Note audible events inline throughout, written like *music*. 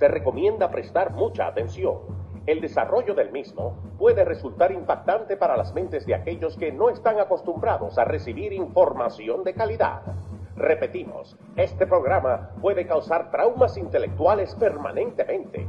Se recomienda prestar mucha atención. El desarrollo del mismo puede resultar impactante para las mentes de aquellos que no están acostumbrados a recibir información de calidad. Repetimos, este programa puede causar traumas intelectuales permanentemente.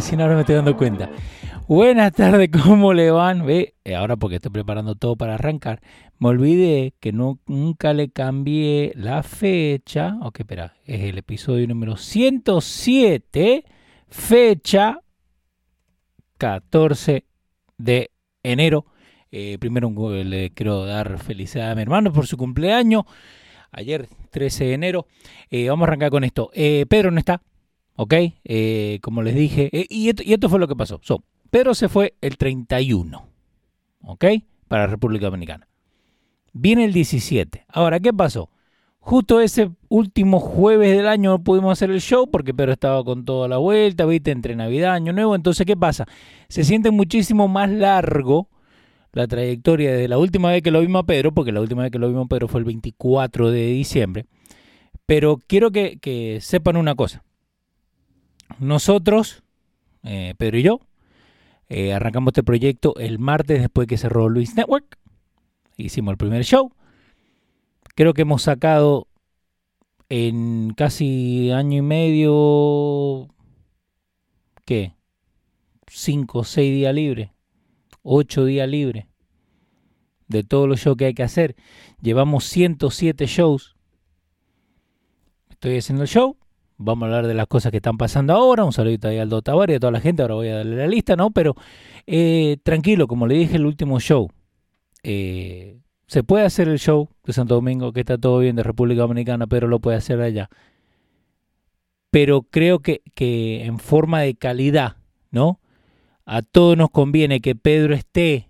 Recién ahora me estoy dando cuenta. Buenas tardes, *laughs* ¿cómo le van? Ve, eh, ahora porque estoy preparando todo para arrancar, me olvidé que nunca le cambié la fecha. Ok, espera, es el episodio número 107, fecha 14 de enero. Eh, primero le quiero dar felicidad a mi hermano por su cumpleaños. Ayer, 13 de enero. Eh, vamos a arrancar con esto. Pedro no está, ¿ok? Eh, como les dije, eh, y, esto, fue lo que pasó. Pedro se fue el 31, ¿ok? Para República Dominicana. Viene el 17. Ahora, ¿qué pasó? Justo ese último jueves del año no pudimos hacer el show porque Pedro estaba con toda la vuelta, ¿viste? Entre Navidad, Año Nuevo. Entonces, ¿qué pasa? Se siente muchísimo más largo la trayectoria desde la última vez que lo vimos a Pedro, porque la última vez que lo vimos a Pedro fue el 24 de diciembre. Pero quiero que sepan una cosa. Nosotros, eh, Pedro y yo, eh, arrancamos este proyecto el martes después que cerró Luis Network. Hicimos el primer show. Creo que hemos sacado en casi año y medio, ¿qué? Cinco o seis días libres, ocho días libres de todos los shows que hay que hacer. Llevamos 107 shows. Estoy haciendo el show vamos a hablar de las cosas que están pasando ahora. Un saludito ahí al Dotabar y a toda la gente. Ahora voy a darle la lista, ¿no? Pero eh, tranquilo, como le dije el último show, eh, se puede hacer el show de Santo Domingo, que está todo bien, de República Dominicana, pero lo puede hacer allá. Pero creo que, que en forma de calidad, ¿no? A todos nos conviene que Pedro esté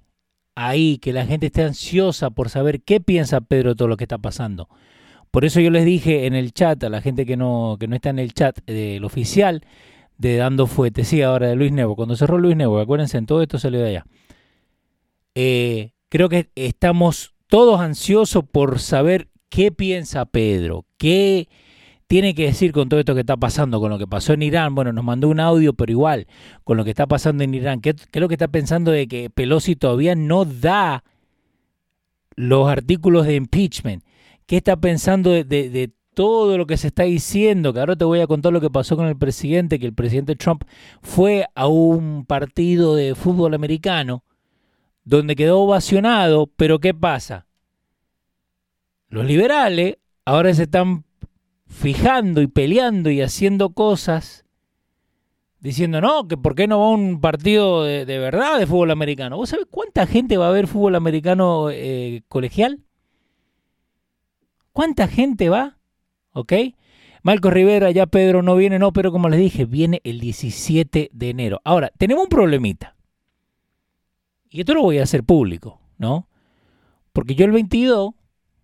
ahí, que la gente esté ansiosa por saber qué piensa Pedro de todo lo que está pasando. Por eso yo les dije en el chat, a la gente que no, que no está en el chat del oficial, de Dando Fuete, sí, ahora de Luis Nebo, cuando cerró Luis Nebo, acuérdense, en todo esto salió de allá. Eh, creo que estamos todos ansiosos por saber qué piensa Pedro, qué tiene que decir con todo esto que está pasando, con lo que pasó en Irán. Bueno, nos mandó un audio, pero igual, con lo que está pasando en Irán. ¿Qué, qué es lo que está pensando de que Pelosi todavía no da los artículos de impeachment? Qué está pensando de, todo lo que se está diciendo, que ahora te voy a contar lo que pasó con el presidente, que el presidente Trump fue a un partido de fútbol americano donde quedó ovacionado, pero ¿qué pasa? Los liberales ahora se están fijando y peleando y haciendo cosas diciendo, no, que por qué no va a un partido de, verdad de fútbol americano. ¿Vos sabés cuánta gente va a ver fútbol americano eh, colegial? ¿Cuánta gente va? ¿Ok? Marco Rivera, ya Pedro no viene, no, pero como les dije, viene el 17 de enero. Ahora, tenemos un problemita. Y esto lo voy a hacer público, ¿no? Porque yo el 22,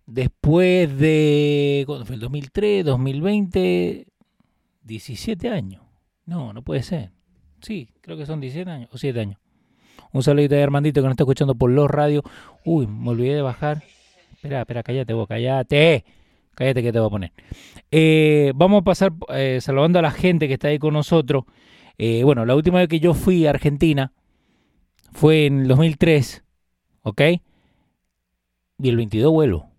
después de, ¿cuándo fue? El 2003, 2020, 17 años. No, no puede ser. Sí, creo que son 17 años o 7 años. Un saludito de Armandito que nos está escuchando por los radios. Uy, me olvidé de bajar. Espera, espera, cállate vos, cállate. Cállate que te voy a poner. Eh, vamos a pasar eh, saludando a la gente que está ahí con nosotros. Eh, bueno, la última vez que yo fui a Argentina fue en el 2003, ¿ok? Y el 22 vuelvo.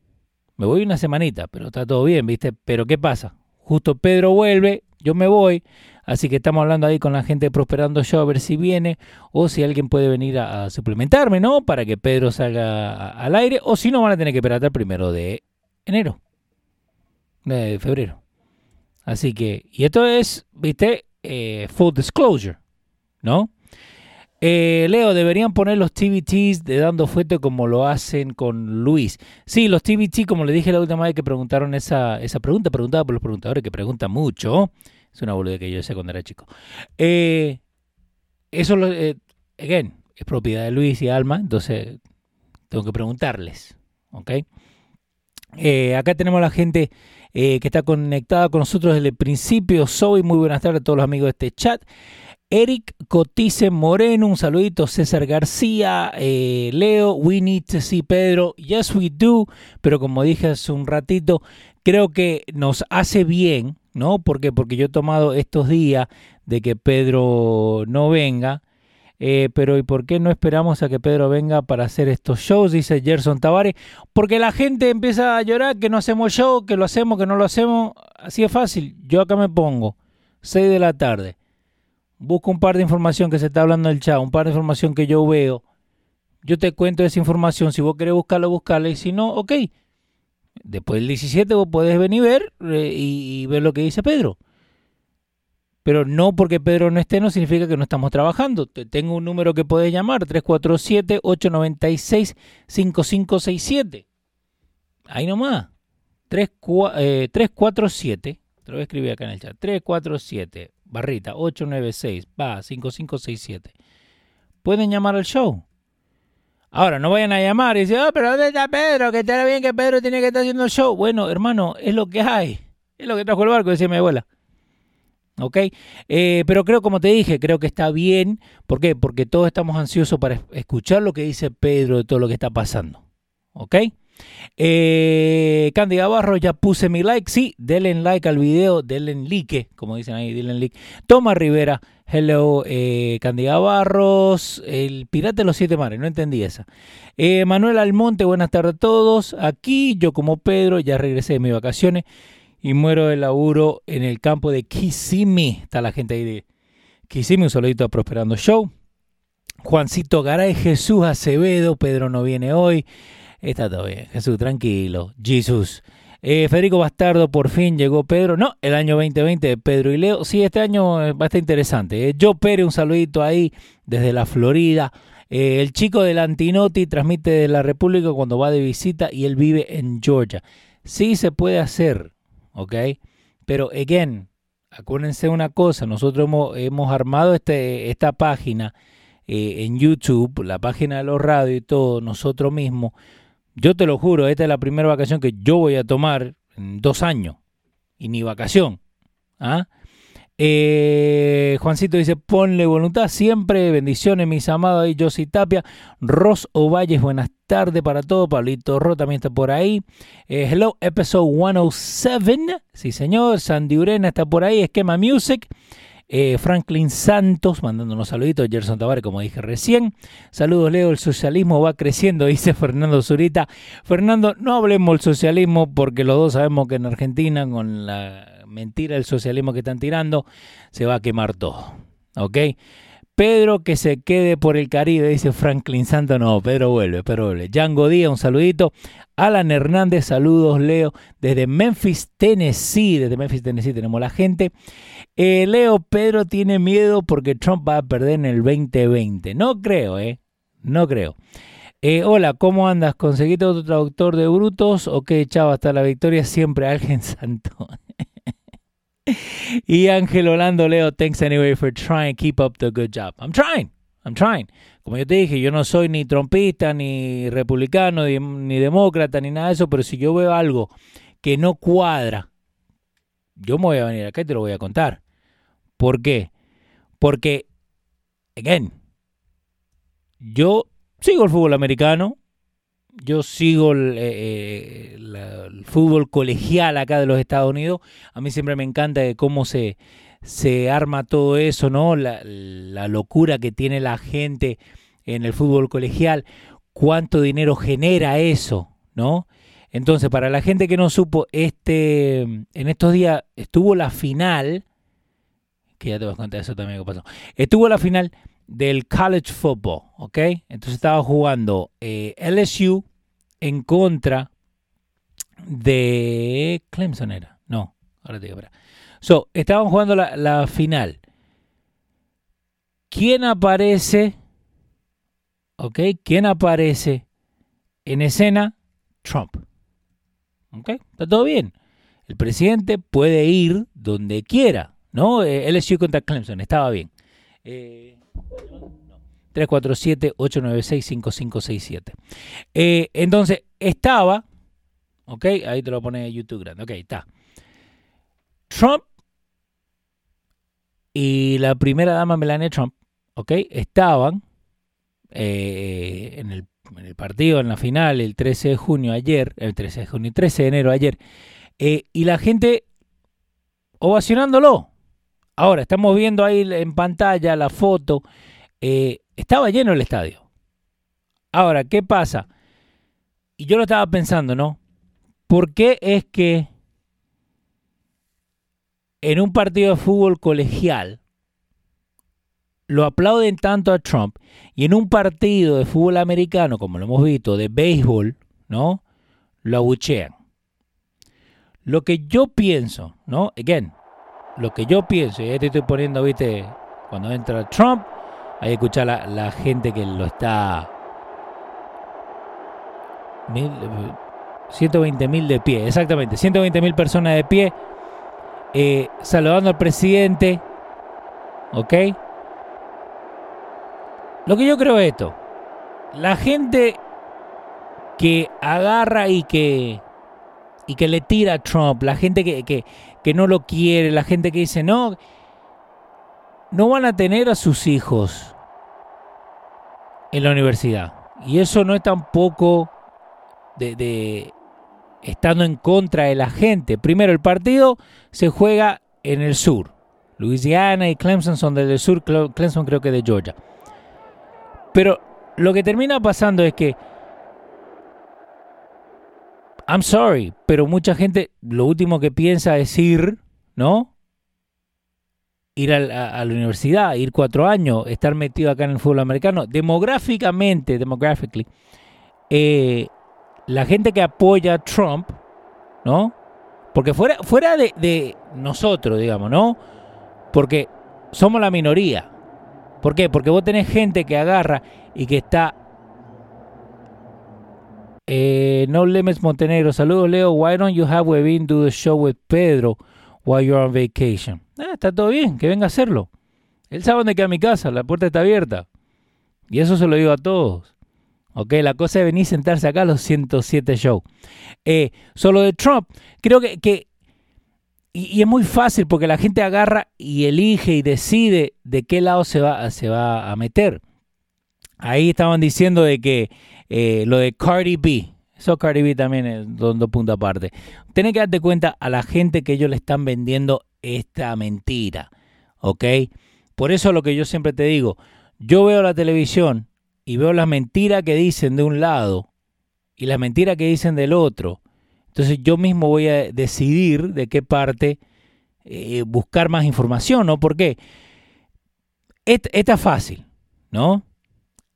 Me voy una semanita, pero está todo bien, ¿viste? Pero ¿qué pasa? Justo Pedro vuelve, yo me voy, así que estamos hablando ahí con la gente Prosperando Show a ver si viene o si alguien puede venir a, suplementarme, ¿no? Para que Pedro salga al aire, o si no van a tener que esperar hasta el primero de enero, de febrero. Así que, y esto es, viste, Eh, full disclosure, ¿no? Eh, Leo, deberían poner los TBTs de dando fuerte como lo hacen con Luis. Sí, los TBT, como le dije la última vez que preguntaron esa, esa pregunta, preguntada por los preguntadores que preguntan mucho. Es una boludez que yo decía cuando era chico. Eh, eso, eh, again, es propiedad de Luis y Alma, entonces tengo que preguntarles, ¿ok? Eh, acá tenemos a la gente eh, que está conectada con nosotros desde el principio. Soy muy buenas tardes a todos los amigos de este chat. Eric Cotice Moreno, un saludito. César García, eh, Leo, we need to see Pedro. Yes, we do. Pero como dije hace un ratito, creo que nos hace bien, ¿no? ¿Por qué? Porque yo he tomado estos días de que Pedro no venga. Eh, pero ¿y por qué no esperamos a que Pedro venga para hacer estos shows? Dice Gerson Tavares. Porque la gente empieza a llorar que no hacemos show, que lo hacemos, que no lo hacemos. Así es fácil. Yo acá me pongo. 6 de la tarde. Busco un par de información que se está hablando en el chat, un par de información que yo veo. Yo te cuento esa información. Si vos querés buscarlo, buscarla. Y si no, ok. Después del 17 vos podés venir ver eh, y, ver lo que dice Pedro. Pero no porque Pedro no esté, no significa que no estamos trabajando. Te- Tengo un número que podés llamar, 347-896-5567. Ahí nomás. 3, eh, 347, te lo voy a escribir acá en el chat. 347, barrita, 896, va, 5567. Pueden llamar al show. Ahora, no vayan a llamar y decir, ah, pero ¿dónde está Pedro? Que estará bien que Pedro tiene que estar haciendo el show. Bueno, hermano, es lo que hay. Es lo que trajo el barco, decía mi abuela. ¿ok? Eh, pero creo, como te dije, creo que está bien. ¿Por qué? Porque todos estamos ansiosos para es- escuchar lo que dice Pedro de todo lo que está pasando, ¿ok? Eh, Candy Gavarro, ya puse mi like. Sí, denle like al video, denle like, como dicen ahí, denle like. Toma Rivera, hello, eh, Candy Gavarros, el pirata de los siete mares, no entendí esa. Eh, Manuel Almonte, buenas tardes a todos. Aquí, yo como Pedro, ya regresé de mis vacaciones y muero de laburo en el campo de Kissimmee. Está la gente ahí de Kissimmee, un saludito a Prosperando Show. Juancito Garay, Jesús Acevedo, Pedro no viene hoy. Está todo bien, Jesús, tranquilo. Jesús. Eh, Federico Bastardo, por fin llegó Pedro. No, el año 2020 de Pedro y Leo. Sí, este año eh, va a estar interesante. Eh, Joe Pérez, un saludito ahí desde la Florida. Eh, el chico del Antinoti transmite de la República cuando va de visita y él vive en Georgia. Sí se puede hacer, ¿ok? Pero, again, acuérdense una cosa, nosotros hemos, hemos armado este, esta página en YouTube, la página de los radios y todo, nosotros mismos. Yo te lo juro, esta es la primera vacación que yo voy a tomar en dos años. Y ni vacación. ¿ah? Eh, Juancito dice, ponle voluntad siempre. Bendiciones, mis amados. Ahí Josi Tapia. Ros Ovalles, buenas tardes para todos. Pablito Ro también está por ahí. Eh, hello, episode 107. Sí, señor. Sandy Urena está por ahí. Esquema Music. Eh, Franklin Santos mandándonos saluditos, Gerson Tavares, como dije recién. Saludos, Leo. El socialismo va creciendo, *laughs* dice Fernando Zurita. Fernando, no hablemos del socialismo porque los dos sabemos que en Argentina, con la mentira del socialismo que están tirando, se va a quemar todo. ¿Ok? Pedro que se quede por el Caribe, dice Franklin Santos. No, Pedro vuelve, Pedro vuelve. Django Díaz, un saludito. Alan Hernández, saludos, Leo. Desde Memphis, Tennessee. Desde Memphis, Tennessee tenemos la gente. Eh, Leo, Pedro tiene miedo porque Trump va a perder en el 2020. No creo, ¿eh? No creo. Eh, hola, ¿cómo andas? ¿Conseguiste otro traductor de brutos? ¿O qué? Hasta la victoria siempre alguien *laughs* santo. *laughs* y Ángel Orlando Leo, thanks anyway for trying keep up the good job. I'm trying, I'm trying. Como yo te dije, yo no soy ni trompista, ni republicano, ni demócrata, ni nada de eso, pero si yo veo algo que no cuadra, yo me voy a venir acá y te lo voy a contar. ¿Por qué? Porque, again, yo sigo el fútbol americano, yo sigo el, eh, el, fútbol colegial acá de los Estados Unidos. A mí siempre me encanta de cómo se, se arma todo eso, ¿no? La, la, locura que tiene la gente en el fútbol colegial, cuánto dinero genera eso, ¿no? Entonces, para la gente que no supo, este, en estos días estuvo la final, que ya te vas a contar eso también que pasó, estuvo la final del college football, ¿ok? Entonces estaba jugando eh, LSU en contra de Clemson era, no, ahora te digo, espera. So, estaban jugando la, la final. ¿Quién aparece? ¿Ok? ¿Quién aparece en escena? Trump. ¿Ok? Está todo bien. El presidente puede ir donde quiera, ¿no? Eh, LSU contra Clemson, estaba bien. Eh, 347-896-5567. Eh, entonces, estaba, ok, ahí te lo pone YouTube grande, ok, está. Trump y la primera dama Melania Trump, ok, estaban eh, en, el, en, el, partido, en la final, el 13 de junio ayer, el 13 de junio, 13 de enero ayer, eh, y la gente ovacionándolo. Ahora, estamos viendo ahí en pantalla la foto eh, estaba lleno el estadio. Ahora, ¿qué pasa? Y yo lo estaba pensando, ¿no? ¿Por qué es que en un partido de fútbol colegial lo aplauden tanto a Trump y en un partido de fútbol americano, como lo hemos visto, de béisbol, ¿no? Lo abuchean. Lo que yo pienso, ¿no? Again, lo que yo pienso, y ahí te estoy poniendo, viste, cuando entra Trump, hay que escuchar la, la gente que lo está. 120 mil de pie, exactamente. 120 mil personas de pie. Eh, saludando al presidente. ¿Ok? Lo que yo creo es esto. La gente que agarra y que y que le tira a Trump, la gente que, que, que no lo quiere, la gente que dice no, no van a tener a sus hijos en la universidad. Y eso no es tampoco de, estando en contra de la gente. Primero, el partido se juega en el sur. Louisiana y Clemson son del sur, Clemson creo que de Georgia. Pero lo que termina pasando es que, I'm sorry, pero mucha gente lo último que piensa es ir, ¿no? ir a, la universidad, ir cuatro años, estar metido acá en el fútbol americano. Demográficamente, demographically, eh, la gente que apoya a Trump, ¿no? Porque fuera, fuera de, nosotros, digamos, ¿no? Porque somos la minoría. ¿Por qué? Porque vos tenés gente que agarra y que está... Eh, no Limits Montenegro, saludos Leo. Why don't you have Webin do the show with Pedro while you're on vacation? Ah, está todo bien, que venga a hacerlo. Él sabe dónde queda mi casa, la puerta está abierta. Y eso se lo digo a todos. Ok, la cosa es venir y sentarse acá a los 107 shows. Eh, solo de Trump, creo que, que y, y, es muy fácil porque la gente agarra y elige y decide de qué lado se va, se va a meter. Ahí estaban diciendo de que eh, lo de Cardi B, eso Cardi B también es dos, dos puntos aparte. Tienes que darte cuenta a la gente que ellos le están vendiendo esta mentira. ¿Ok? Por eso lo que yo siempre te digo, yo veo la televisión y veo las mentiras que dicen de un lado y las mentiras que dicen del otro. Entonces yo mismo voy a decidir de qué parte eh, buscar más información, ¿no? Porque esta, esta es fácil, ¿no?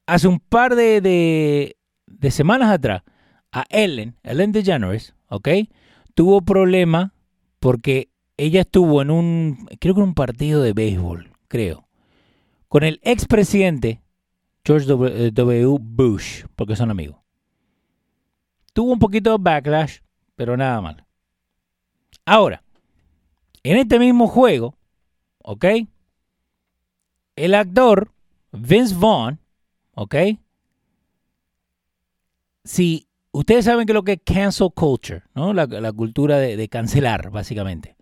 Hace un par de, de, de semanas atrás, a Ellen, Ellen DeGeneres, ¿ok? Tuvo problema porque ella estuvo en un, creo que en un partido de béisbol, creo, con el expresidente George W. Eh, Bush, porque son amigos. Tuvo un poquito de backlash, pero nada mal. Ahora, en este mismo juego, ¿ok? El actor Vince Vaughn, ¿ok? Si ustedes saben que lo que es cancel culture, ¿no? La, la cultura de, cancelar, básicamente.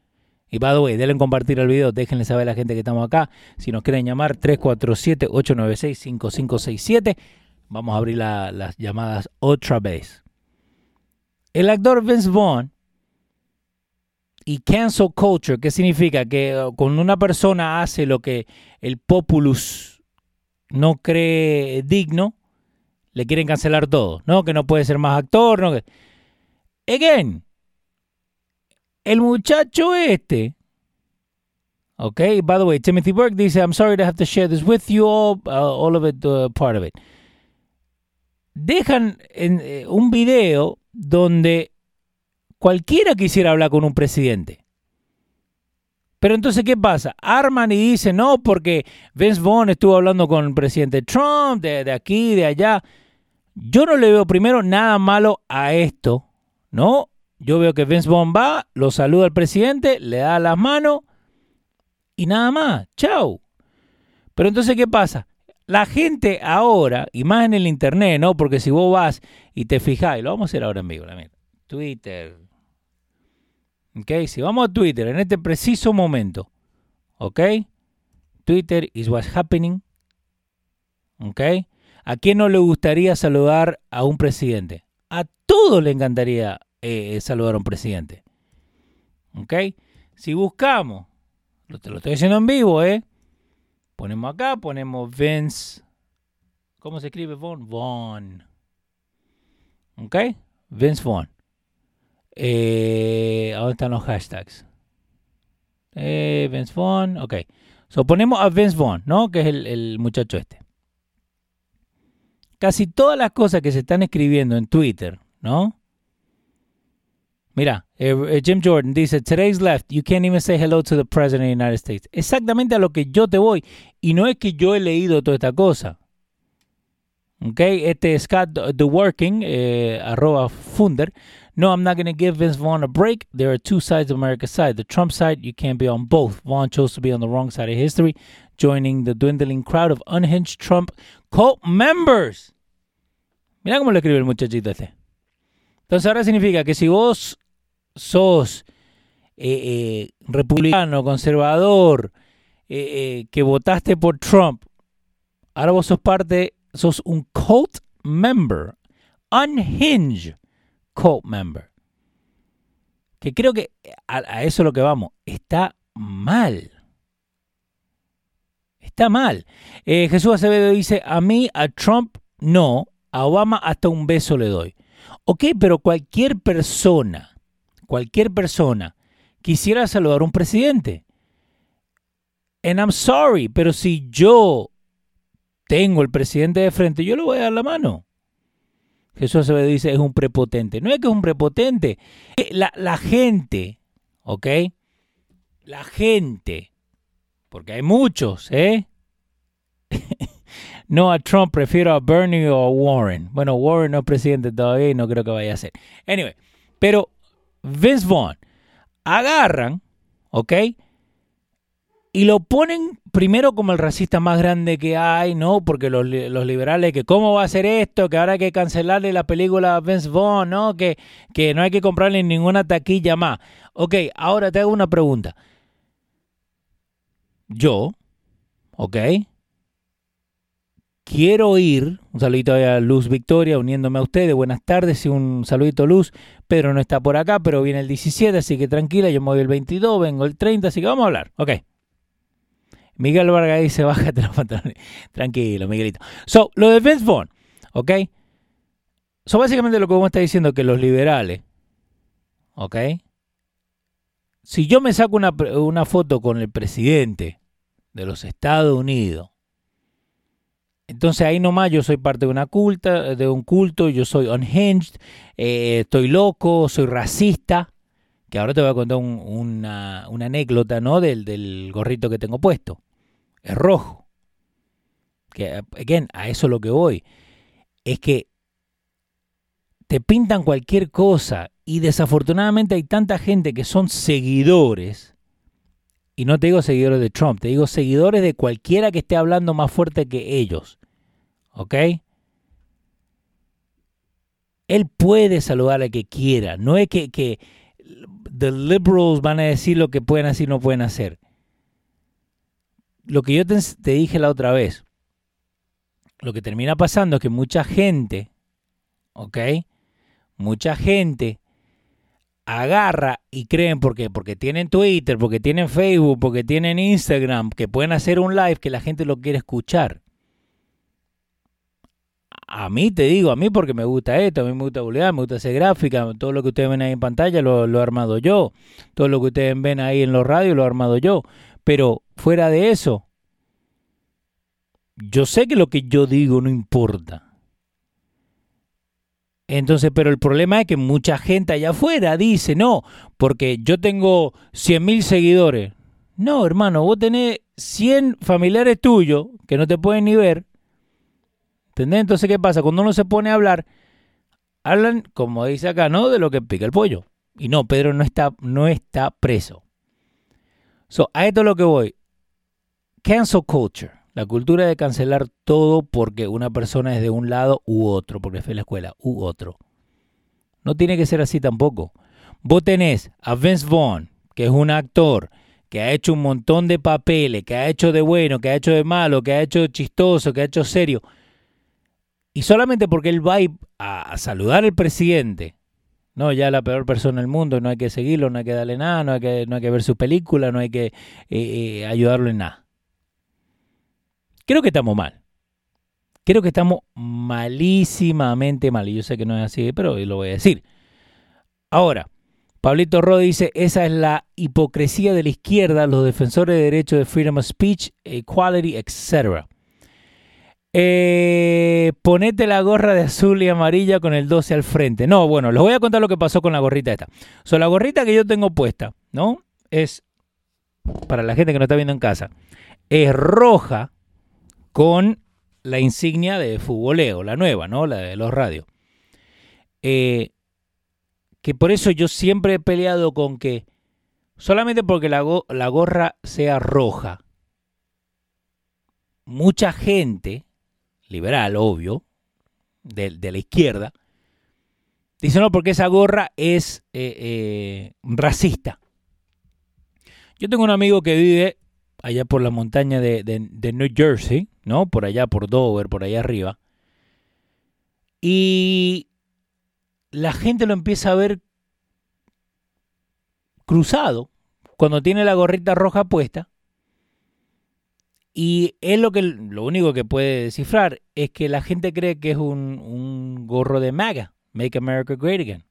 Y by the way, denle compartir el video, déjenle saber a la gente que estamos acá. Si nos quieren llamar, 347-896-5567. Vamos a abrir las llamadas otra vez. El actor Vince Vaughn y cancel culture, ¿qué significa? Que uh, cuando una persona hace lo que el populus no cree digno, le quieren cancelar todo, ¿no? Que no puede ser más actor, ¿no? Again, el muchacho este, ok, by the way, Timothy Burke dice, I'm sorry to have to share this with you all, uh, all of it, uh, part of it. Dejan en, eh, un video donde cualquiera quisiera hablar con un presidente. Pero entonces, ¿qué pasa? Arman y dicen, no, porque Vince Vaughn estuvo hablando con el presidente Trump, de, de aquí, de allá. Yo no le veo primero nada malo a esto, ¿no? Yo veo que Vince Vaughn va, lo saluda al presidente, le da las manos y nada más. Chao. Pero entonces, ¿qué pasa? La gente ahora, y más en el internet, ¿no? Porque si vos vas y te fijas, y lo vamos a hacer ahora en vivo, Twitter. ¿Ok? Si vamos a Twitter en este preciso momento, ¿ok? Twitter is what's happening. ¿Ok? ¿A quién no le gustaría saludar a un presidente? A todos le encantaría eh, saludar a un presidente. ¿Ok? Si buscamos, lo, te lo estoy diciendo en vivo, ¿eh? Ponemos acá, ponemos Vince. ¿Cómo se escribe Vaughn? Vaughn. ¿Ok? Vince Vaughn. Eh, ¿Dónde están los hashtags? Eh, Vince Vaughn. Ok. So ponemos a Vince Vaughn, ¿no? Que es el, muchacho este. Casi todas las cosas que se están escribiendo en Twitter, ¿no? Mira, eh, eh, Jim Jordan dice, today's left, you can't even say hello to the President of the United States. Exactamente a lo que yo te voy. Y no es que yo he leído toda esta cosa. Ok, este Scott The Working, eh, arroba Funder. No, I'm not going to give Vince Vaughn a break. There are two sides of America's side. The Trump side, you can't be on both. Vaughn chose to be on the wrong side of history, joining the dwindling crowd of unhinged Trump cult members. Mira cómo lo escribe el muchachito este. Entonces ahora significa que si vos sos eh, eh, republicano, conservador, eh, que votaste por Trump, ahora vos sos parte, sos un cult member, unhinged cult member. Que creo que a, eso es lo que vamos, está mal. Está mal. Jesús Acevedo dice, a mí, a Trump, no, a Obama hasta un beso le doy. Ok, pero cualquier persona, cualquier persona quisiera saludar a un presidente. And I'm sorry, pero si yo tengo el presidente de frente, yo le voy a dar la mano. Jesús se dice, es un prepotente. No es que es un prepotente. La, la gente, ¿ok? La gente, porque hay muchos, ¿eh? *laughs* no a Trump, prefiero a Bernie o a Warren. Bueno, Warren no es presidente todavía y no creo que vaya a ser. Anyway, pero Vince Vaughn agarran, ¿ok? Y lo ponen primero como el racista más grande que hay, ¿no? Porque los, liberales, que cómo va a ser esto, que ahora hay que cancelarle la película a Vince ¿no? Que, que no hay que comprarle ninguna taquilla más. Ok, ahora te hago una pregunta. Yo, ¿ok? Quiero ir, un saludito a Luz Victoria, uniéndome a ustedes, buenas tardes y un saludito Luz. Pedro no está por acá, pero viene el 17, así que tranquila, yo me voy el 22, vengo el 30, así que vamos a hablar. Ok. Miguel Vargas dice, bájate los pantalones. Tranquilo, Miguelito. So, lo de Vince Vaughn, ¿ok? So, básicamente lo que vos está diciendo que los liberales, ¿ok? Si yo me saco una, foto con el presidente de los Estados Unidos, entonces ahí nomás yo soy parte de una culta, de un culto, yo soy unhinged, eh, estoy loco, soy racista, que ahora te voy a contar una, anécdota, ¿no? Del, gorrito que tengo puesto. Es rojo. Que, again, a eso es lo que voy. Es que te pintan cualquier cosa y desafortunadamente hay tanta gente que son seguidores, y no te digo seguidores de Trump, te digo seguidores de cualquiera que esté hablando más fuerte que ellos. ¿Ok? Él puede saludar al que quiera. No es que, the liberals van a decir lo que pueden hacer y no pueden hacer. Lo que yo te, dije la otra vez, lo que termina pasando es que mucha gente, ¿ok? Mucha gente agarra y creen porque porque tienen Twitter, porque tienen Facebook, porque tienen Instagram, que pueden hacer un live que la gente lo quiere escuchar. A mí te digo, a mí porque me gusta esto, a mí me gusta publicar, me gusta hacer gráfica, todo lo que ustedes ven ahí en pantalla lo, lo he armado yo, todo lo que ustedes ven ahí en los radios lo he armado yo, pero fuera de eso, yo sé que lo que yo digo no importa. Entonces, pero el problema es que mucha gente allá afuera dice, no, porque yo tengo 100 mil seguidores. No, hermano, vos tenés 100 familiares tuyos que no te pueden ni ver. ¿Entendés? Entonces, ¿qué pasa? Cuando uno se pone a hablar, hablan, como dice acá, ¿no? De lo que pica el pollo. Y no, Pedro no está, no está preso. So, a esto es lo que voy. Cancel culture. La cultura de cancelar todo porque una persona es de un lado u otro, porque fue la escuela, u otro. No tiene que ser así tampoco. Vos tenés a Vince Vaughn, que es un actor, que ha hecho un montón de papeles, que ha hecho de bueno, que ha hecho de malo, que ha hecho chistoso, que ha hecho serio. Y solamente porque él va a, saludar al presidente, no, ya la peor persona del mundo, no hay que seguirlo, no hay que darle nada, no hay que, no hay que ver su película, no hay que eh, eh, ayudarlo en nada. Creo que estamos mal. Creo que estamos malísimamente mal. Y yo sé que no es así, pero lo voy a decir. Ahora, Pablito Rod dice, esa es la hipocresía de la izquierda, los defensores de derechos de freedom of speech, equality, etc. Eh, ponete la gorra de azul y amarilla con el 12 al frente. No, bueno, les voy a contar lo que pasó con la gorrita esta. So, la gorrita que yo tengo puesta, ¿no? Es, para la gente que no está viendo en casa, es roja, con la insignia de Futboleo, la nueva, ¿no? La de los radios. Eh, que por eso yo siempre he peleado con que solamente porque la gorra sea roja, mucha gente, liberal, obvio, de, la izquierda, dice no, porque esa gorra es eh, eh, racista. Yo tengo un amigo que vive allá por la montaña de, de, New Jersey, ¿no? Por allá, por Dover, por allá arriba. Y la gente lo empieza a ver cruzado cuando tiene la gorrita roja puesta. Y es lo que lo único que puede descifrar es que la gente cree que es un, un gorro de MAGA, Make America Great Again.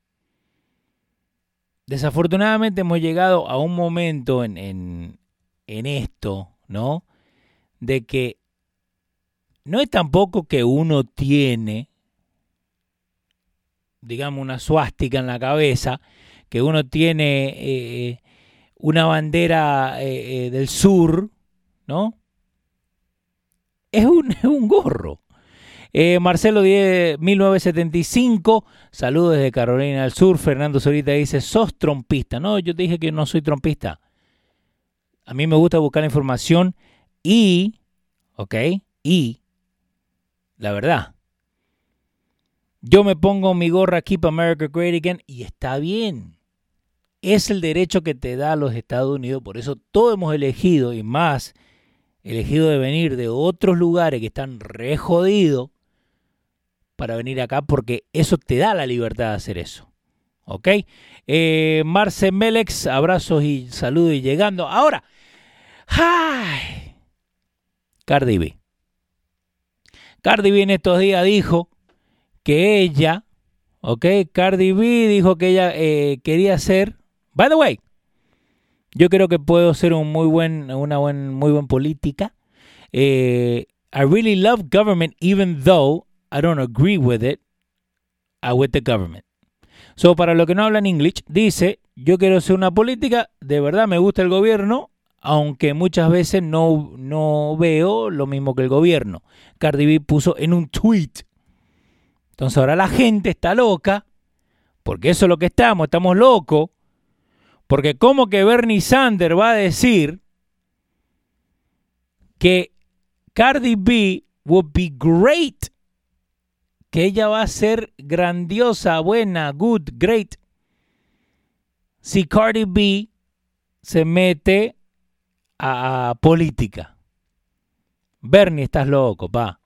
Desafortunadamente hemos llegado a un momento en, en esto, ¿no? De que no es tampoco que uno tiene, digamos, una suástica en la cabeza, que uno tiene eh, una bandera eh, eh, del sur, ¿no? Es un, *laughs* un gorro. Marcelo 10, 1975, saludos desde Carolina del Sur. Fernando Zorita dice, sos trompista. No, yo te dije que no soy trompista. A mí me gusta buscar información y, ¿ok? Y, la verdad, yo me pongo mi gorra Keep America Great Again y está bien. Es el derecho que te da los Estados Unidos, por eso todos hemos elegido y más elegido de venir de otros lugares que están re jodidos para venir acá porque eso te da la libertad de hacer eso. ¿Ok? Eh, Marce Melex, abrazos y saludos y llegando. Ahora, ¡Ay! Cardi B. Cardi B en estos días dijo que ella, ok, Cardi B dijo que ella eh, quería ser, by the way, yo creo que puedo ser un muy buen, una buen, muy buen política. Eh, I really love government even though I don't agree with it, uh, with the government. So, para los que no hablan inglés, dice, yo quiero ser una política, de verdad me gusta el gobierno, aunque muchas veces no, no veo lo mismo que el gobierno. Cardi B puso en un tweet. Entonces ahora la gente está loca, porque eso es lo que estamos, estamos locos, porque como que Bernie Sanders va a decir que Cardi B would be great, que ella va a ser grandiosa, buena, good, great, si Cardi B se mete a, política? Bernie, estás loco, pa.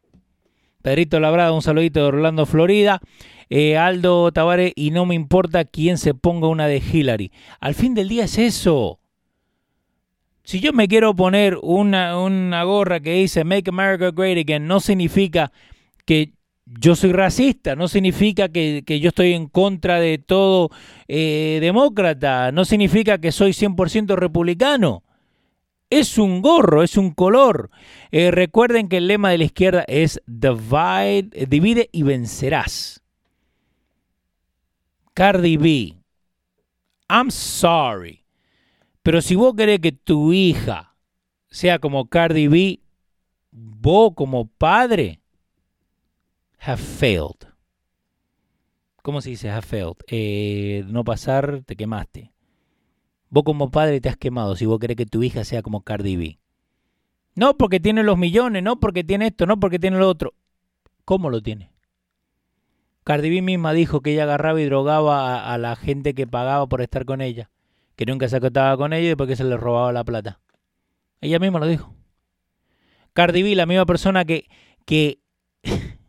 Pedrito Labrada, un saludito de Orlando, Florida. Eh, Aldo Tavares, y no me importa quién se ponga una de Hillary. Al fin del día es eso. Si yo me quiero poner una, una gorra que dice Make America Great Again, no significa que yo soy racista, no significa que, yo estoy en contra de todo eh, demócrata, no significa que soy 100% republicano. Es un gorro, es un color. Eh, recuerden que el lema de la izquierda es divide, divide y vencerás. Cardi B, I'm sorry, pero si vos querés que tu hija sea como Cardi B, vos como padre, have failed. ¿Cómo se dice have failed? Eh, no pasar, te quemaste. Vos como padre te has quemado si vos querés que tu hija sea como Cardi B. No porque tiene los millones, no porque tiene esto, no porque tiene lo otro. ¿Cómo lo tiene? Cardi B misma dijo que ella agarraba y drogaba a, la gente que pagaba por estar con ella. Que nunca se acostaba con ella y porque se le robaba la plata. Ella misma lo dijo. Cardi B, la misma persona que, que *laughs*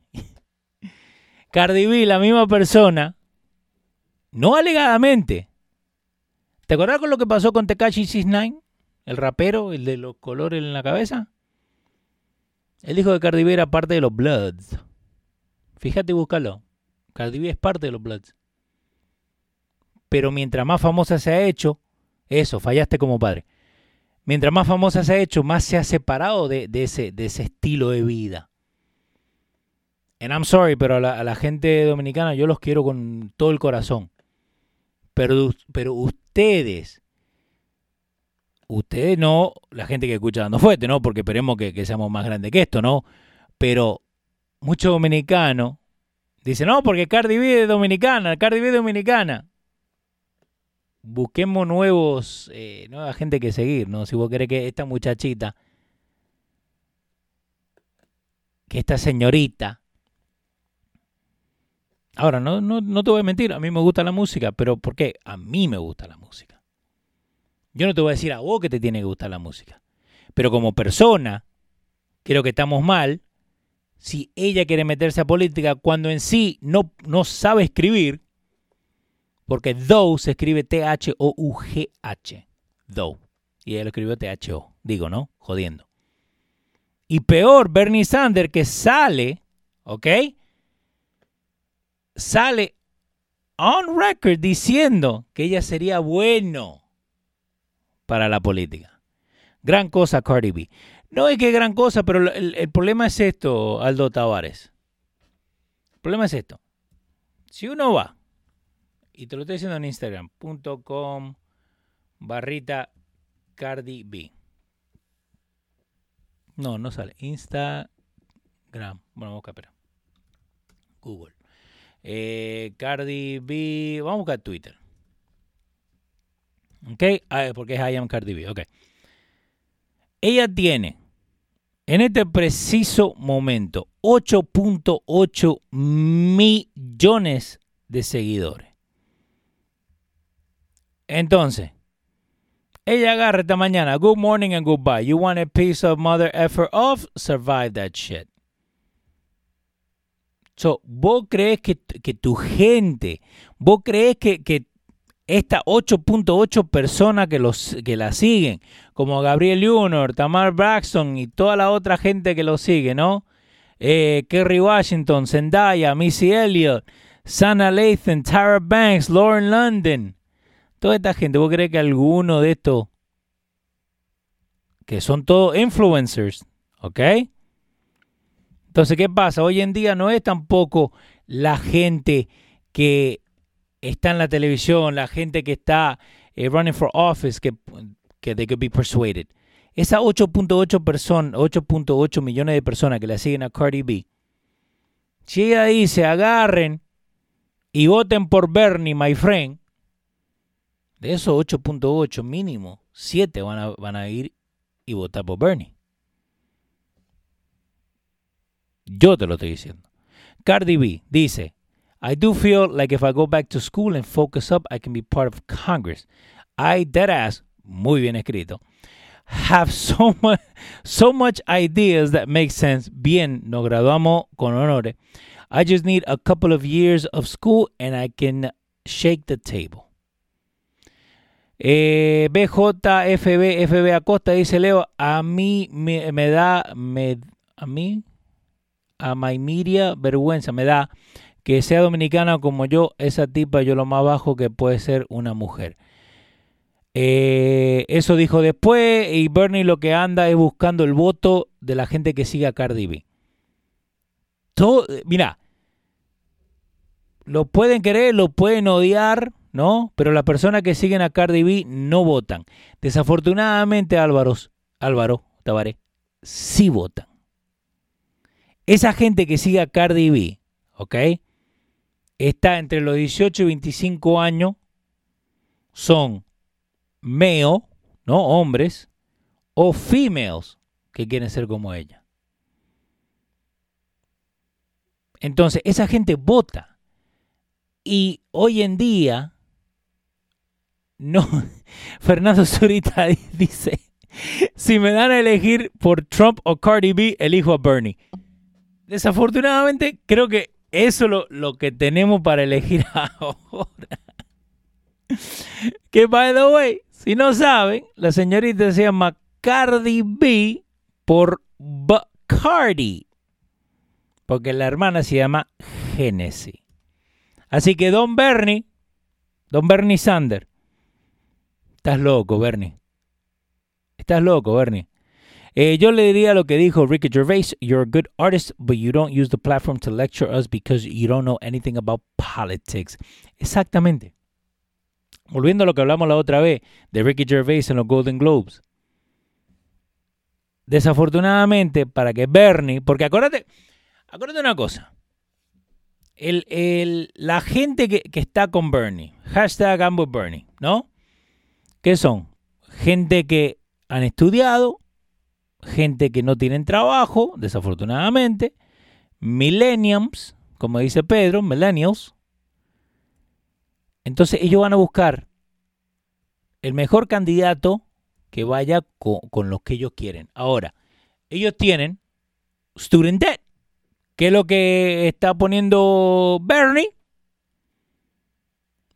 Cardi B, la misma persona, no alegadamente. ¿Te acuerdas con lo que pasó con Tekashi 69? El rapero, el de los colores en la cabeza. Él dijo que Cardi B era parte de los Bloods. Fíjate y búscalo. Cardi B es parte de los Bloods. Pero mientras más famosa se ha hecho, eso, fallaste como padre. Mientras más famosa se ha hecho, más se ha separado de, ese, estilo de vida. And I'm sorry, pero a la, gente dominicana yo los quiero con todo el corazón. Pero, ustedes, ustedes no, la gente que escucha Dando Fuerte, ¿no? Porque esperemos que, seamos más grandes que esto, ¿no? Pero muchos dominicanos dicen, no, porque Cardi B es dominicana, Cardi B es dominicana. Busquemos nuevos, eh, nueva gente que seguir, ¿no? Si vos querés que esta muchachita, que esta señorita, Ahora, no, no, no te voy a mentir, a mí me gusta la música, pero ¿por qué? A mí me gusta la música. Yo no te voy a decir a vos que te tiene que gustar la música. Pero como persona, creo que estamos mal si ella quiere meterse a política cuando en sí no, no sabe escribir, porque though se escribe T-H-O-U-G-H. Though. Y ella lo escribió T-H-O. Digo, ¿no? Jodiendo. Y peor, Bernie Sanders que sale, ¿ok? sale on record diciendo que ella sería bueno para la política. Gran cosa Cardi B. No es que gran cosa, pero el, problema es esto, Aldo Tavares. El problema es esto. Si uno va, y te lo estoy diciendo en Instagram.com barrita Cardi B. No, no sale. Instagram. Bueno, vamos a esperar. Google. Eh, Cardi B. Vamos a buscar Twitter. ¿Ok? Ah, porque es I am Cardi B. Ok. Ella tiene en este preciso momento 8.8 millones de seguidores. Entonces, ella agarra esta mañana. Good morning and goodbye. You want a piece of mother effort of? Survive that shit. So, ¿Vos crees que, tu gente, vos crees que, que estas 8.8 personas que, los, que la siguen, como Gabriel Junior, Tamar Braxton y toda la otra gente que lo sigue, ¿no? Eh, Kerry Washington, Zendaya, Missy Elliott, Sana Lathan, Tara Banks, Lauren London. Toda esta gente, ¿vos crees que alguno de estos, que son todos influencers, ¿ok? Entonces, ¿qué pasa? Hoy en día no es tampoco la gente que está en la televisión, la gente que está eh, running for office, que, que they could be persuaded. Esas 8.8 personas, 8.8 millones de personas que la siguen a Cardi B, si ella dice agarren y voten por Bernie, my friend, de esos 8.8 mínimo, 7 van a, van a ir y votar por Bernie. Yo te lo estoy diciendo. Cardi B dice, I do feel like if I go back to school and focus up, I can be part of Congress. I, dead ass, muy bien escrito, have *laughs* so much, so much ideas that make sense. Bien, nos graduamos con honores. I just need a couple of years of school and I can shake the table. Eh, BJFB FB Acosta dice Leo, a mí me, me da, me, a mí, a my media vergüenza, me da que sea dominicana como yo, esa tipa yo lo más bajo que puede ser una mujer. Eh, eso dijo después y Bernie lo que anda es buscando el voto de la gente que sigue a Cardi B. Todo, mira, lo pueden querer, lo pueden odiar, ¿no? Pero las personas que siguen a Cardi B no votan. Desafortunadamente, Álvaro, Álvaro Tabaré, sí votan. Esa gente que sigue a Cardi B, ¿ok? Está entre los 18 y 25 años, son male, ¿no? Hombres, o females que quieren ser como ella. Entonces, esa gente vota. Y hoy en día, no, *laughs* Fernando Zurita *laughs* dice, si me dan a elegir por Trump o Cardi B, elijo a Bernie. Desafortunadamente, creo que eso es lo, lo que tenemos para elegir *laughs* ahora. Que, by the way, si no saben, la señorita se llama Cardi B por Bacardi. Porque la hermana se llama Genesis. Así que Don Bernie, Don Bernie Sander, estás loco, Bernie. Estás loco, Bernie. Eh, yo le diría lo que dijo Ricky Gervais, you're a good artist, but you don't use the platform to lecture us because you don't know anything about politics. Exactamente. Volviendo a lo que hablamos la otra vez de Ricky Gervais en los Golden Globes. Desafortunadamente, para que Bernie, porque acuérdate, acuérdate una cosa. La gente que, que, está con Bernie, hashtag ambos Bernie, ¿no? ¿Qué son? Gente que han estudiado, gente que no tienen trabajo, desafortunadamente, millennials, como dice Pedro, millennials. Entonces ellos van a buscar el mejor candidato que vaya con, con lo que ellos quieren. Ahora, ellos tienen student debt, que es lo que está poniendo Bernie.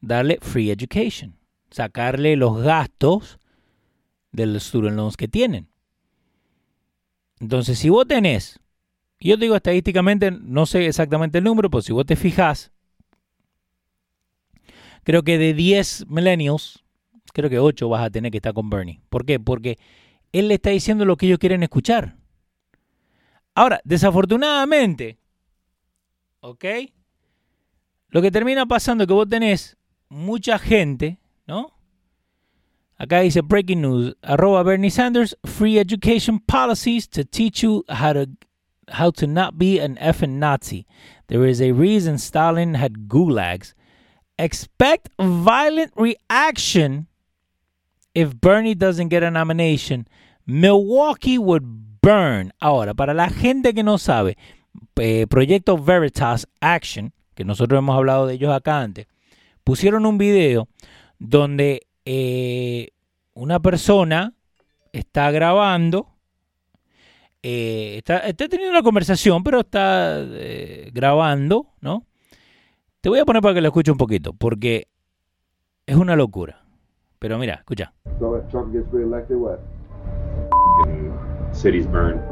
Darle free education, sacarle los gastos de los student loans que tienen. Entonces, si vos tenés, yo digo estadísticamente, no sé exactamente el número, pero si vos te fijas, creo que de 10 millennials, creo que 8 vas a tener que estar con Bernie. ¿Por qué? Porque él le está diciendo lo que ellos quieren escuchar. Ahora, desafortunadamente, ¿ok? Lo que termina pasando es que vos tenés mucha gente, ¿no? Acá dice breaking news, arroba Bernie Sanders, free education policies to teach you how to how to not be an effing Nazi. There is a reason Stalin had gulags. Expect violent reaction if Bernie doesn't get a nomination. Milwaukee would burn. Ahora, para la gente que no sabe, eh, Proyecto Veritas Action, que nosotros hemos hablado de ellos acá antes, pusieron un video donde eh, una persona está grabando, eh, está, está, teniendo una conversación, pero está eh, grabando, ¿no? Te voy a poner para que lo escuche un poquito, porque es una locura. Pero mira, escucha. So Trump gets reelected, what? Cities burn.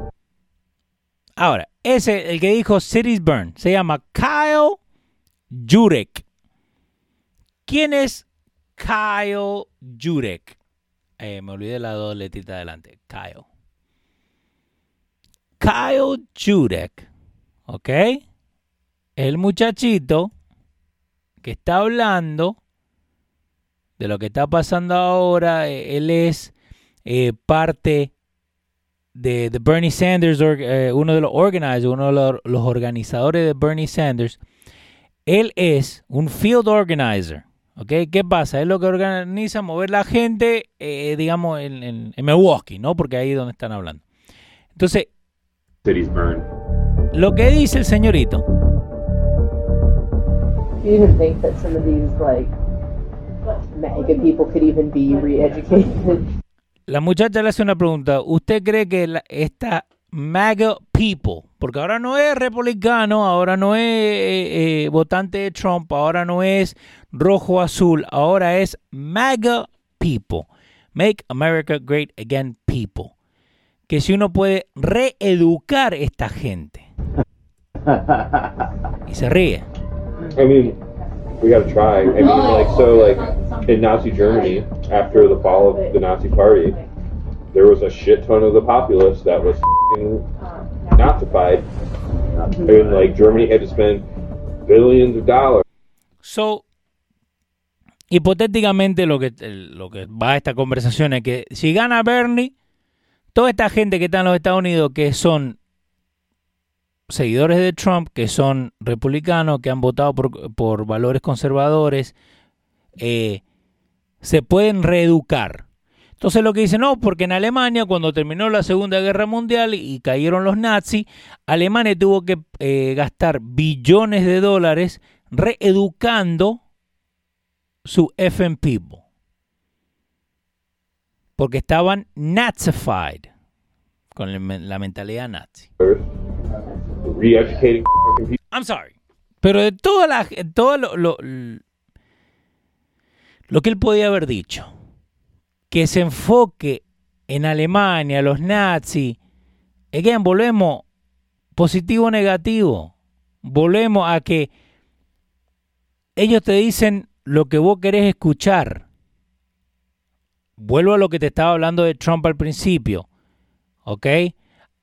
Ahora, ese, el que dijo Cities Burn, se llama Kyle Jurek. ¿Quién es Kyle Jurek. Eh, me olvidé la dos letritas adelante. Kyle. Kyle Jurek. ¿Ok? El muchachito que está hablando de lo que está pasando ahora. eh, Él es eh, parte de, Bernie Sanders, or- uno de los organizers, uno de los organizadores de Bernie Sanders. Él es un field organizer. ¿Ok? ¿Qué pasa? Es lo que organiza mover la gente, eh, digamos, en, en- en Milwaukee, ¿no? Porque ahí es donde están hablando. Entonces, Cities burn. lo que dice el señorito Do you even think that some of these like MAGA people could even be re-educated? La muchacha le hace una pregunta. ¿Usted cree que la- esta MAGA people, porque ahora no es republicano, ahora no es eh, eh, votante de Trump, ahora no es rojo azul, ahora es MAGA people, Make America Great Again people, que si uno puede reeducar esta gente. *laughs* Y se ríe. I mean, we gotta try. I mean, like, so, like, in Nazi Germany, after the fall of the Nazi Party, there was a shit ton of the populace that was fing Nazified. Mm-hmm. And, like, Germany had to spend billions of dollars. So, hipotéticamente lo que, lo que va a esta conversación es que si gana Bernie, toda esta gente que está en los Estados Unidos que son seguidores de Trump, que son republicanos, que han votado por, por valores conservadores, eh, se pueden reeducar. Entonces lo que dicen, no, porque en Alemania cuando terminó la Segunda Guerra Mundial y cayeron los nazis, Alemania tuvo que eh, gastar billones de dólares reeducando su FN people. Porque estaban nazified, con la mentalidad nazi. I'm sorry. Pero de toda la, todo lo, lo, lo que él podía haber dicho, que se enfoque en Alemania, los nazis, again, volvemos positivo o negativo, volvemos a que ellos te dicen lo que vos querés escuchar. Vuelvo a lo que te estaba hablando de Trump al principio, ¿ok?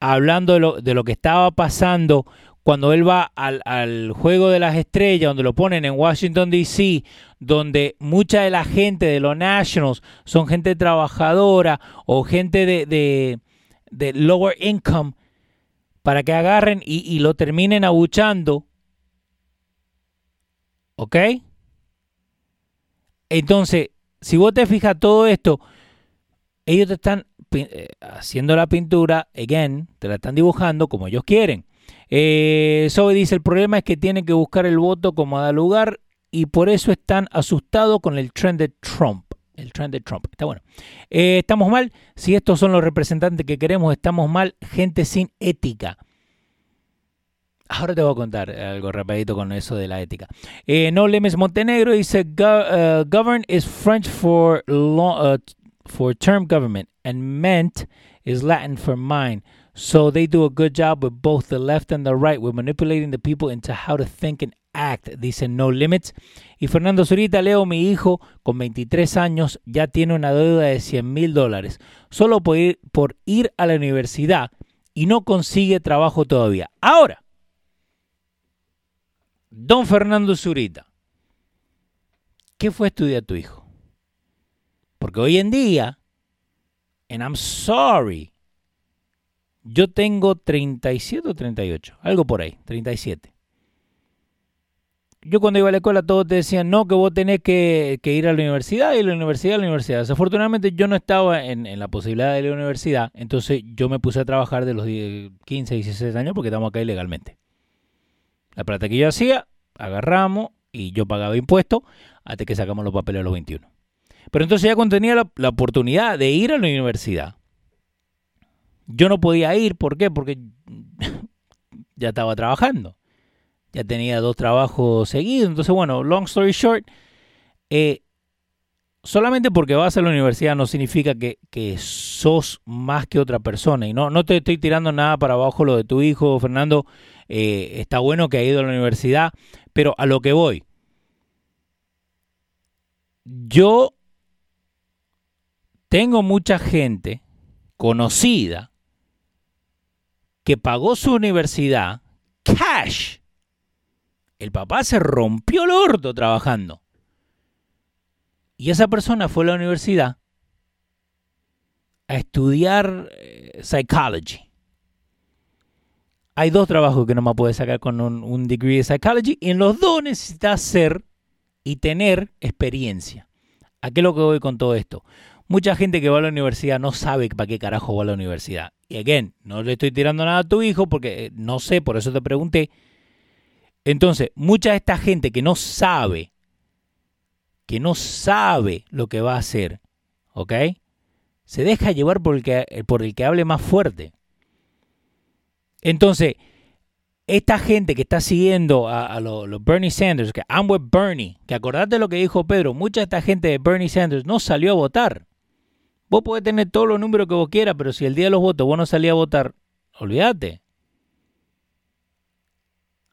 Hablando de lo, de lo que estaba pasando cuando él va al, al Juego de las Estrellas, donde lo ponen en Washington, D.C., donde mucha de la gente de los Nationals son gente trabajadora o gente de, de, lower income, para que agarren y, y lo terminen abuchando. ¿Ok? Entonces, si vos te fijas todo esto, ellos te están eh, haciendo la pintura, again, te la están dibujando como ellos quieren. Eh, Zoe dice, el problema es que tienen que buscar el voto como da lugar y por eso están asustados con el trend de Trump. El trend de Trump. Está bueno. Eh, estamos mal. Si estos son los representantes que queremos, estamos mal. Gente sin ética. Ahora te voy a contar algo rapidito con eso de la ética. Eh, no Lemes Montenegro dice, "Go- uh, govern is French for, uh, for term government and meant is Latin for mind. So they do a good job with both the left and the right with manipulating the people into how to think and act, dice No Limits. Y Fernando Zurita, Leo, mi hijo, con 23 años, ya tiene una deuda de 100 mil dólares, solo por ir a la universidad y no consigue trabajo todavía. Ahora, don Fernando Zurita, ¿qué fue estudiar tu hijo? Porque hoy en día, and I'm sorry, yo tengo 37 o 38, algo por ahí, 37. Yo cuando iba a la escuela todos te decían, no, que vos tenés que, ir a la universidad y la universidad a la universidad. Desafortunadamente yo no estaba en, la posibilidad de ir a la universidad, entonces yo me puse a trabajar de los 10, 15, 16 años porque estamos acá ilegalmente. La plata que yo hacía, agarramos y yo pagaba impuestos hasta que sacamos los papeles a los 21. Pero entonces ya cuando tenía la, oportunidad de ir a la universidad, yo no podía ir, ¿por qué? Porque *laughs* ya estaba trabajando. Ya tenía dos trabajos seguidos. Entonces, bueno, long story short, eh, solamente porque vas a la universidad no significa que, que sos más que otra persona. Y no, no te estoy tirando nada para abajo lo de tu hijo, Fernando. Eh, está bueno que ha ido a la universidad, pero a lo que voy. Yo tengo mucha gente conocida que pagó su universidad cash. El papá se rompió el orto trabajando. Y esa persona fue a la universidad a estudiar eh, psychology. Hay dos trabajos que no me puede sacar con un, degree de psychology y en los dos necesitas ser y tener experiencia. ¿A qué es lo que voy con todo esto? Mucha gente que va a la universidad no sabe para qué carajo va a la universidad. Y again, no le estoy tirando nada a tu hijo porque eh, no sé, por eso te pregunté. Entonces, mucha de esta gente que no sabe, que no sabe lo que va a hacer, ¿ok? Se deja llevar por el que, por el que hable más fuerte. Entonces, esta gente que está siguiendo a, los Bernie Sanders, que I'm with Bernie, que acordate lo que dijo Pedro, mucha de esta gente de Bernie Sanders no salió a votar. Vos podés tener todos los números que vos quieras, pero si el día de los votos vos no salías a votar, olvídate.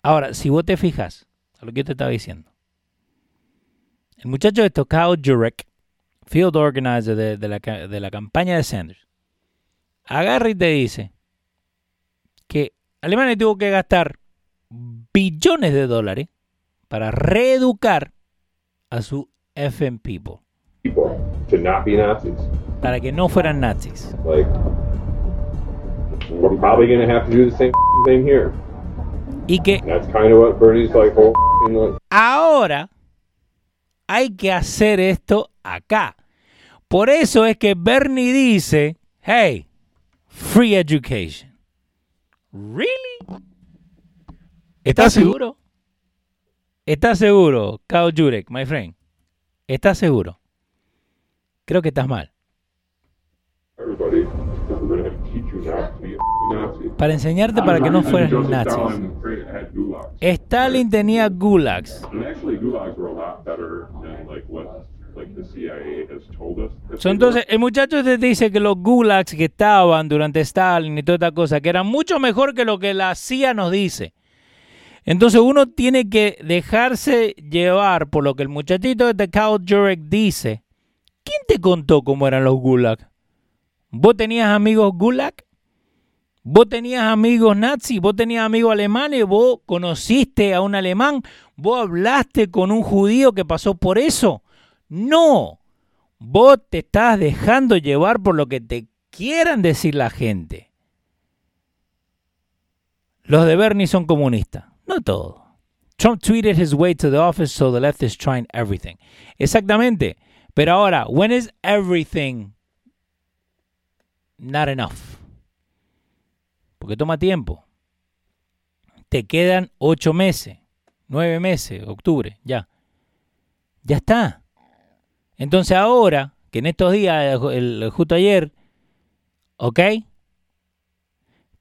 Ahora, si vos te fijas a lo que yo te estaba diciendo, el muchacho de Kyle Jurek, field organizer de, la, de la campaña de Sanders, agarra y te dice Alemania tuvo que gastar billones de dólares para reeducar a su FN people. To not be Nazis. Para que no fueran nazis. Like, we're probably going to have to do the same *laughs* thing here. Y que That's kind of what Bernie's like, whole ahora hay que hacer esto acá. Por eso es que Bernie dice, hey, free education. ¿Really? ¿Estás seguro? ¿Estás seguro, Kao Jurek, my friend? ¿Estás seguro? Creo que estás mal. Para enseñarte para que no fueras nazis. Stalin tenía gulags. And actually, gulags were a lot better than like what like the CIA has told us. that So, entonces, el muchacho te dice que los gulags que estaban durante Stalin y toda esta cosa, que eran mucho mejor que lo que la CIA nos dice. Entonces uno tiene que dejarse llevar por lo que el muchachito de Kyle Jurek dice. ¿Quién te contó cómo eran los gulags? ¿Vos tenías amigos gulag? ¿Vos tenías amigos nazis? ¿Vos tenías amigos alemanes? ¿Vos conociste a un alemán? ¿Vos hablaste con un judío que pasó por eso? No. Vos te estás dejando llevar por lo que te quieran decir la gente. Los de Bernie son comunistas. No todo. Trump tweeted his way to the office, so the left is trying everything. Exactamente. Pero ahora, when is everything not enough? Porque toma tiempo. Te quedan ocho meses, nueve meses, octubre, ya. Ya está. Entonces ahora, que en estos días, el- justo ayer, ¿ok?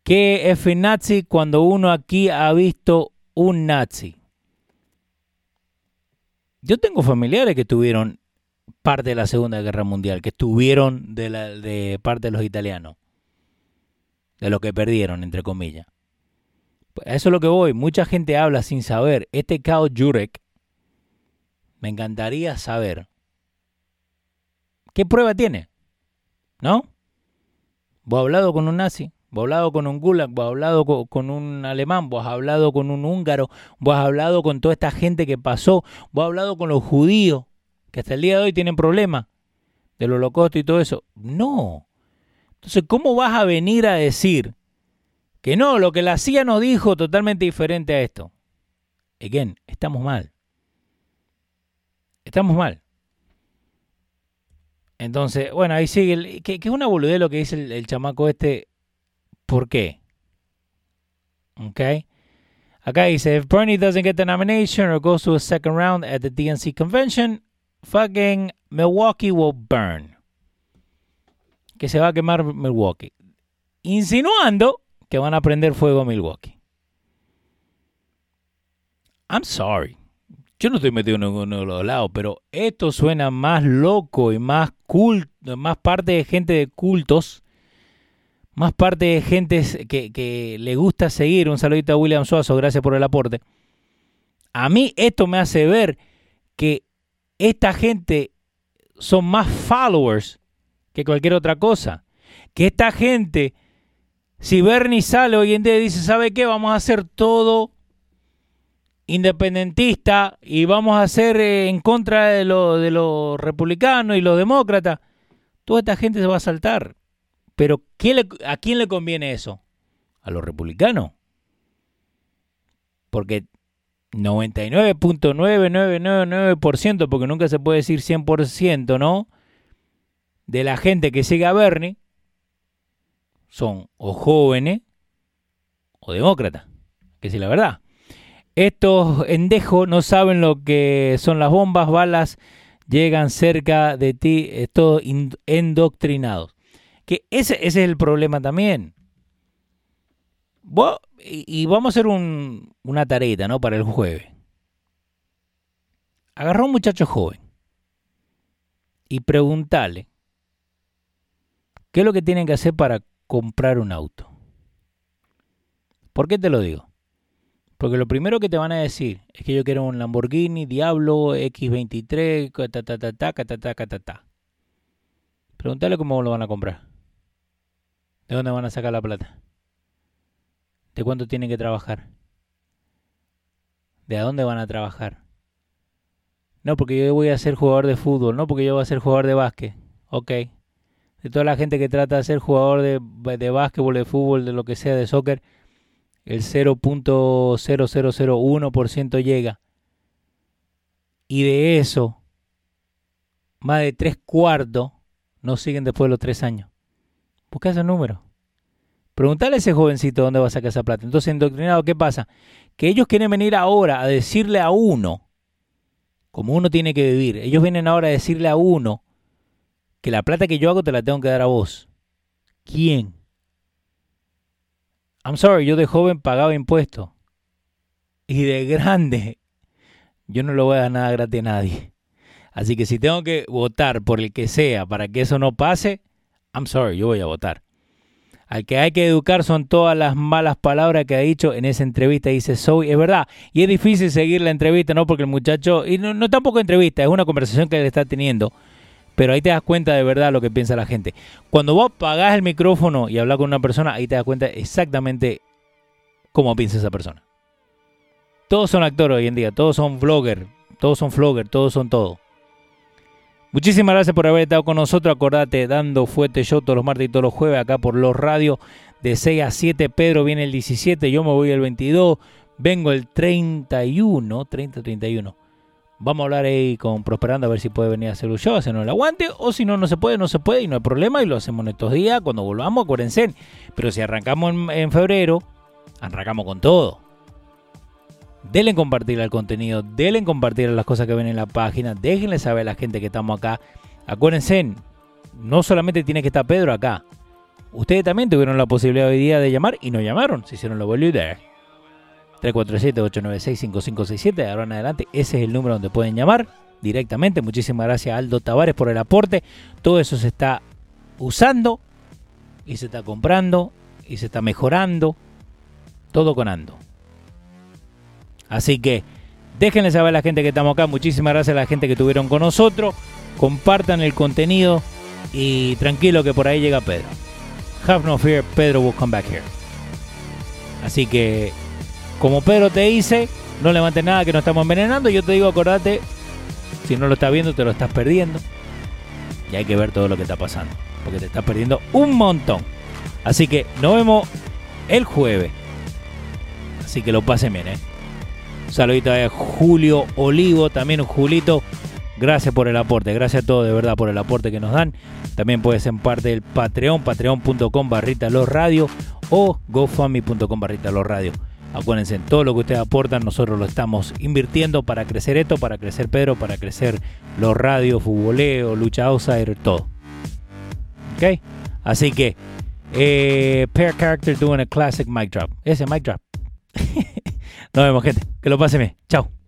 ¿Qué es nazi cuando uno aquí ha visto un nazi? Yo tengo familiares que tuvieron parte de la Segunda Guerra Mundial, que estuvieron de, la, de parte de los italianos, de lo que perdieron, entre comillas. Pues a eso es lo que voy. Mucha gente habla sin saber. Este Kao Jurek, me encantaría saber qué prueba tiene, ¿no? Vos has hablado con un nazi, vos has hablado con un gulag, vos has hablado co- con, un alemán, vos has hablado con un húngaro, vos has hablado con toda esta gente que pasó, vos has hablado con los judíos, que hasta el día de hoy tienen problemas del holocausto y todo eso. No. Entonces, ¿cómo vas a venir a decir que no, lo que la CIA nos dijo totalmente diferente a esto? Again, estamos mal. Estamos mal. Entonces, bueno, ahí sigue. el- que, es una boludez lo que dice el, el chamaco este. ¿Por qué? Ok. Acá dice: If Bernie doesn't get the nomination or goes to a second round at the DNC convention, fucking Milwaukee will burn. Que se va a quemar Milwaukee. Insinuando que van a prender fuego a Milwaukee. I'm sorry. Yo no estoy metido en ninguno de los lados, pero esto suena más loco y más culto, más parte de gente de cultos, más parte de gente que, que le gusta seguir. Un saludito a William Suazo, gracias por el aporte. A mí esto me hace ver que esta gente son más followers que cualquier otra cosa. Que esta gente, si Bernie sale hoy en día y dice, ¿sabe qué? Vamos a hacer todo independentista y vamos a hacer eh, en contra de, lo- los republicanos y los demócratas, toda esta gente se va a saltar. Pero ¿qué le- ¿a quién le conviene eso? ¿A los republicanos? Porque 99.9999%, porque nunca se puede decir 100%, ¿no? De la gente que sigue a Bernie son o jóvenes o demócratas, que es la verdad. Estos endejos no saben lo que son las bombas, balas, llegan cerca de ti, es todo in- endoctrinados. Que ese, es el problema también. Y, vamos a hacer un- una tareta, ¿no? Para el jueves. Agarrá a un muchacho joven y preguntale qué es lo que tienen que hacer para comprar un auto. ¿Por qué te lo digo? Porque lo primero que te van a decir es que yo quiero un Lamborghini Diablo X23, ta ta ta ta ta ta ta ta ta. Pregúntale cómo lo van a comprar. ¿De dónde van a sacar la plata? ¿De cuánto tienen que trabajar? ¿De a dónde van a trabajar? No, porque yo voy a ser jugador de fútbol, no, porque yo voy a ser jugador de básquet. Ok. De toda la gente que trata de ser jugador de, de básquetbol, de fútbol, de lo que sea, de soccer, el 0.0001% llega. Y de eso, más de tres cuartos no siguen después de los tres años. Busca ese número. Preguntale a ese jovencito dónde va a sacar esa plata. Entonces, indoctrinado, ¿qué pasa? Que ellos quieren venir ahora a decirle a uno, como uno tiene que vivir, ellos vienen ahora a decirle a uno que la plata que yo hago te la tengo que dar a vos. ¿Quién? I'm sorry, yo de joven pagaba impuestos. Y de grande, yo no le voy a dar nada gratis a nadie. Así que si tengo que votar por el que sea para que eso no pase, I'm sorry, yo voy a votar. Al que hay que educar son todas las malas palabras que ha dicho en esa entrevista. Dice Zoe, es verdad. Y es difícil seguir la entrevista, ¿no? Porque el muchacho, y no, no tampoco entrevista, es una conversación que él está teniendo. Pero ahí te das cuenta de verdad lo que piensa la gente. Cuando vos apagás el micrófono y hablas con una persona, ahí te das cuenta exactamente cómo piensa esa persona. Todos son actores hoy en día, todos son vloggers, todos son vloggers, todos son todo. Muchísimas gracias por haber estado con nosotros. Acordate, dando fuerte show todos los martes y todos los jueves acá por los radios de 6 a 7. Pedro viene el 17, yo me voy el 22, vengo el 31, 30, 31. Vamos a hablar ahí con Prosperando a ver si puede venir a hacer un show, hacernos el aguante, o si no, no se puede, no se puede y no hay problema y lo hacemos en estos días cuando volvamos, acuérdense. Pero si arrancamos en, en febrero, arrancamos con todo. Denle compartir al contenido, denle compartir las cosas que ven en la página, déjenle saber a la gente que estamos acá. Acuérdense, no solamente tiene que estar Pedro acá. Ustedes también tuvieron la posibilidad hoy día de llamar y no llamaron, se hicieron la boluda. 347-896-5567, de ahora en adelante, ese es el número donde pueden llamar directamente. Muchísimas gracias Aldo Tavares por el aporte. Todo eso se está usando y se está comprando y se está mejorando. Todo con Ando. Así que déjenle saber a la gente que estamos acá. Muchísimas gracias a la gente que estuvieron con nosotros. Compartan el contenido y tranquilo que por ahí llega Pedro. Have no fear, Pedro will come back here. Así que, como Pedro te dice, no levantes nada que nos estamos envenenando. Yo te digo, acordate, si no lo estás viendo, te lo estás perdiendo. Y hay que ver todo lo que está pasando. Porque te estás perdiendo un montón. Así que nos vemos el jueves. Así que lo pasen bien, ¿eh? Un saludito a Julio Olivo, también un Julito. Gracias por el aporte, gracias a todos de verdad por el aporte que nos dan. También puedes ser parte del Patreon, patreon.com barrita o gofundme.com barrita. Acuérdense, todo lo que ustedes aportan, nosotros lo estamos invirtiendo para crecer esto, para crecer Pedro, para crecer los radios, futboleo, lucha outsider, todo. ¿Ok? Así que, eh, Pair Character doing a classic mic drop. Ese mic drop. *laughs* Nos vemos, gente. Que lo pasen bien. Chao.